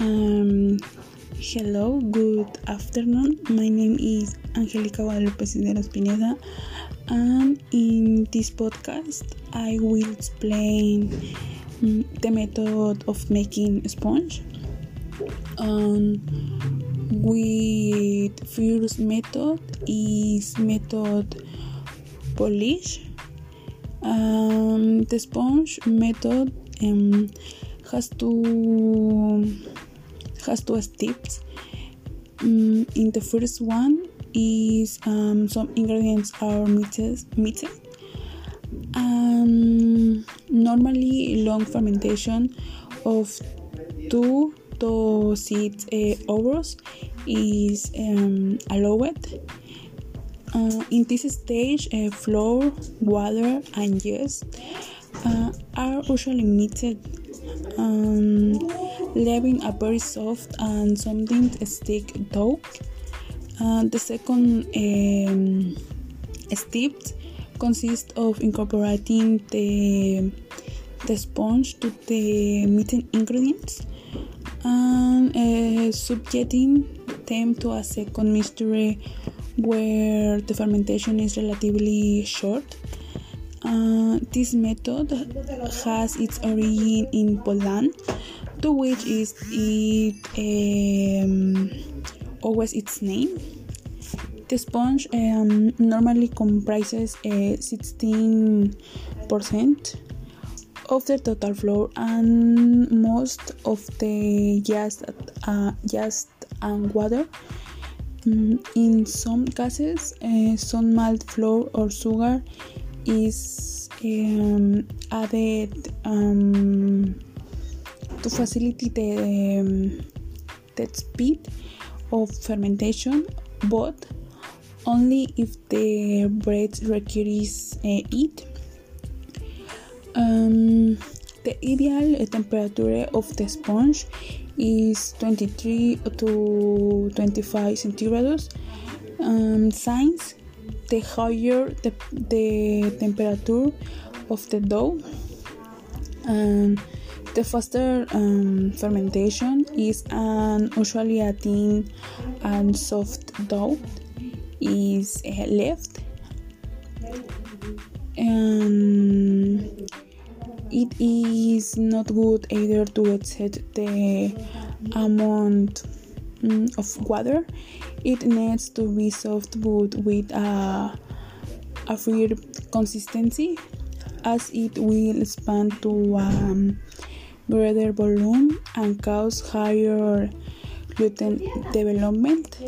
Um, hello, good afternoon. My name is Angelica Guadalupe Cisneros Pineda, and in this podcast, I will explain um, the method of making sponge. Um, with first method is method poolish. Um, the sponge method um, has two has two steps. Um, in the first one is um, some ingredients are mixed. mixed. Um, normally, long fermentation of two to six uh, hours is um, allowed. Uh, in this stage, uh, flour, water, and yeast uh, are usually mixed, um, leaving a very soft and something stick dough. Uh, the second um, step consists of incorporating the, the sponge to the mixed ingredients and uh, subjecting them to a second mixture where the fermentation is relatively short. Uh, this method has its origin in Poland, to which is it um, always its name. The sponge um, normally comprises uh, 16% of the total flour and most of the yeast, uh, yeast and water. Mm, in some cases, uh, some malt flour or sugar is um, added um, to facilitate the, um, the speed of fermentation, but only if the bread requires uh, it. Um, the ideal temperature of the sponge is 23 to 25 centigrados. Um, since the higher the, the temperature of the dough, and the faster um, fermentation is, and usually a thin and soft dough is left. and it is not good either to exceed the amount of water. It needs to be soft but with a, a free consistency as it will expand to um, greater volume and cause higher gluten development.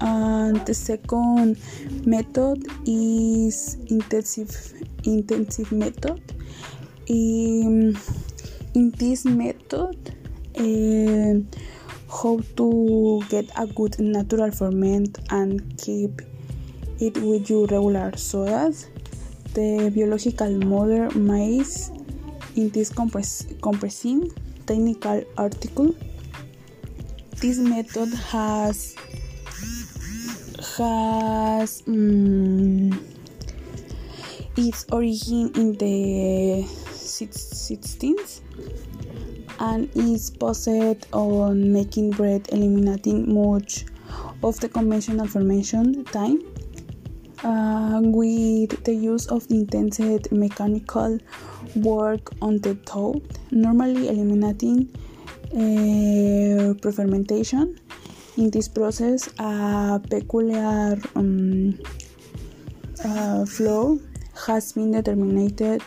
And the second method is intensive intensive method. In, in this method, uh, how to get a good natural ferment and keep it with your regular sodas. The biological mother maize in this compress- compressing technical article. This method has has um, its origin in the 16th and is based on making bread eliminating much of the conventional fermentation time uh, with the use of intensive mechanical work on the dough normally eliminating uh, pre-fermentation. In this process a peculiar um, uh, flow has been determined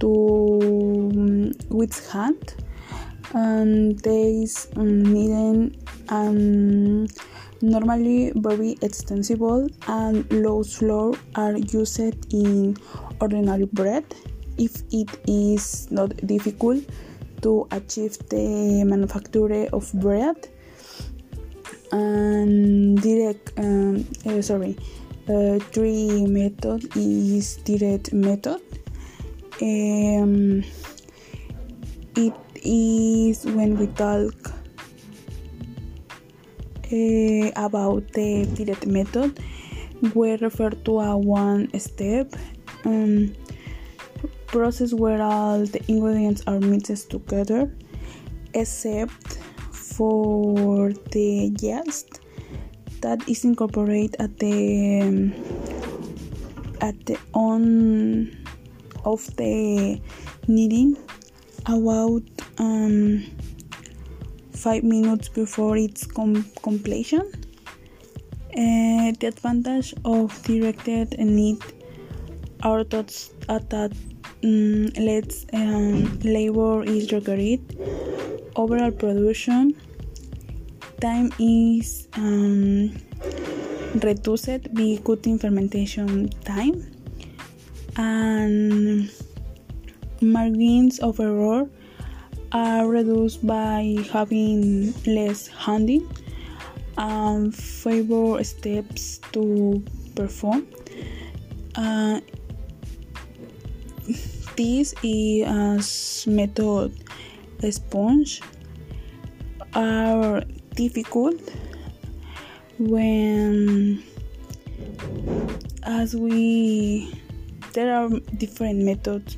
to um, withstand and days um, needed um, normally very extensible and low flour are used in ordinary bread. If it is not difficult to achieve the manufacture of bread and direct um, uh, sorry uh, three method is direct method. Um, it is when we talk uh, about the direct method we refer to a one step um, process where all the ingredients are mixed together except for the yeast that is incorporated at the um, at the on of the kneading about um, five minutes before its com- completion. Uh, the advantage of directed knead our thoughts at that um, less um, labor is required. Overall production time is um, reduced by cutting fermentation time and margins of error are reduced by having less handling and favor steps to perform. Uh, this is method sponge are difficult when as we there are different methods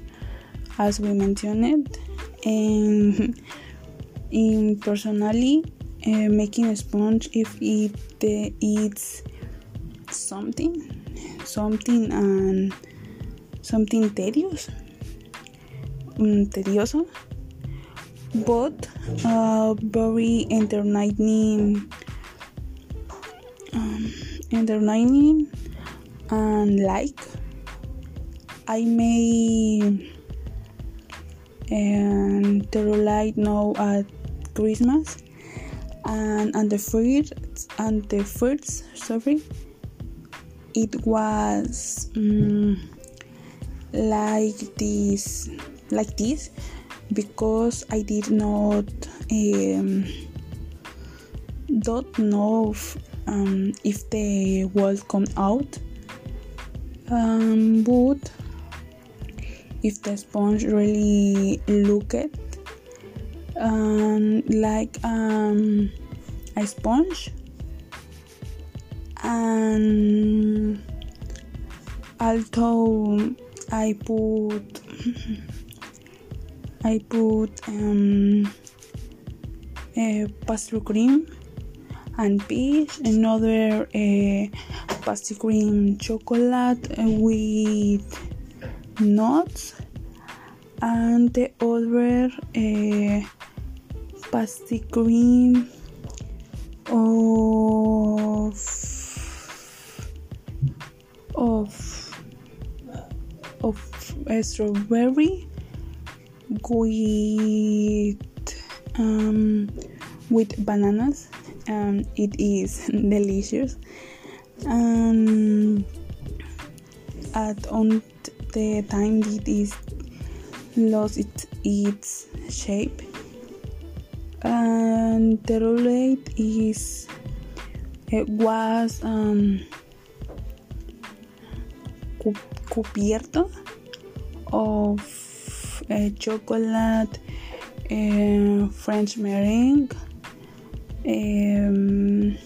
as we mentioned and in personally uh, making a sponge if it uh, eats something something and something tedious um, tedioso. But uh, very entertaining um, entertaining and like. I may and the light now at Christmas. And and the fruit and the fruits sorry. It was um, like this like this because I did not um, don't know if, um, if the world come out. Um, but if the sponge really look it. Um, like um, a sponge. And although I put I put um, a pastry cream and peach, another uh, pastry cream chocolate with nuts, and the other uh, pastry cream of of of strawberry with um, with bananas. Um, it is delicious. And at on the time it is lost its, shape. And the roulette is it was um, cubierto of uh, chocolate, uh, French meringue, um,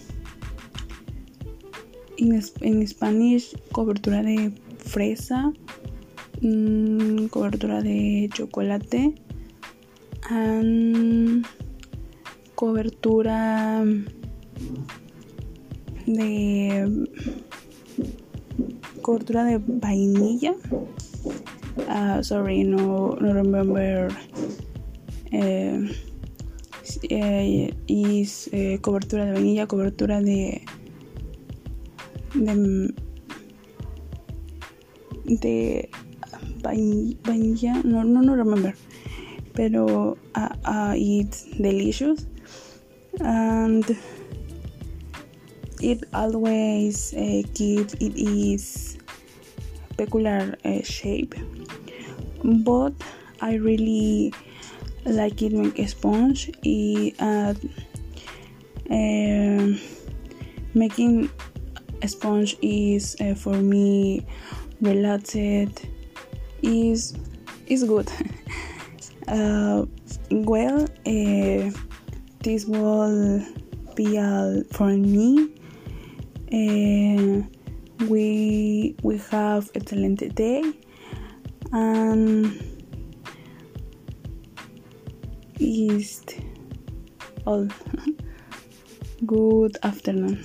en, en Spanish cobertura de fresa, um, cobertura de chocolate, and cobertura de cobertura de vainilla. Uh, sorry, no, no remember. Uh, uh, is cobertura de vainilla, cobertura de, de vainilla, no, no, no remember, pero uh, uh, it's delicious and it always uh, keeps it is peculiar uh, shape. But I really like it make a sponge it, uh, uh, making a sponge is for me relaxed is is good uh, well uh, this will be all for me uh, we we have excellent day and is all. Good afternoon.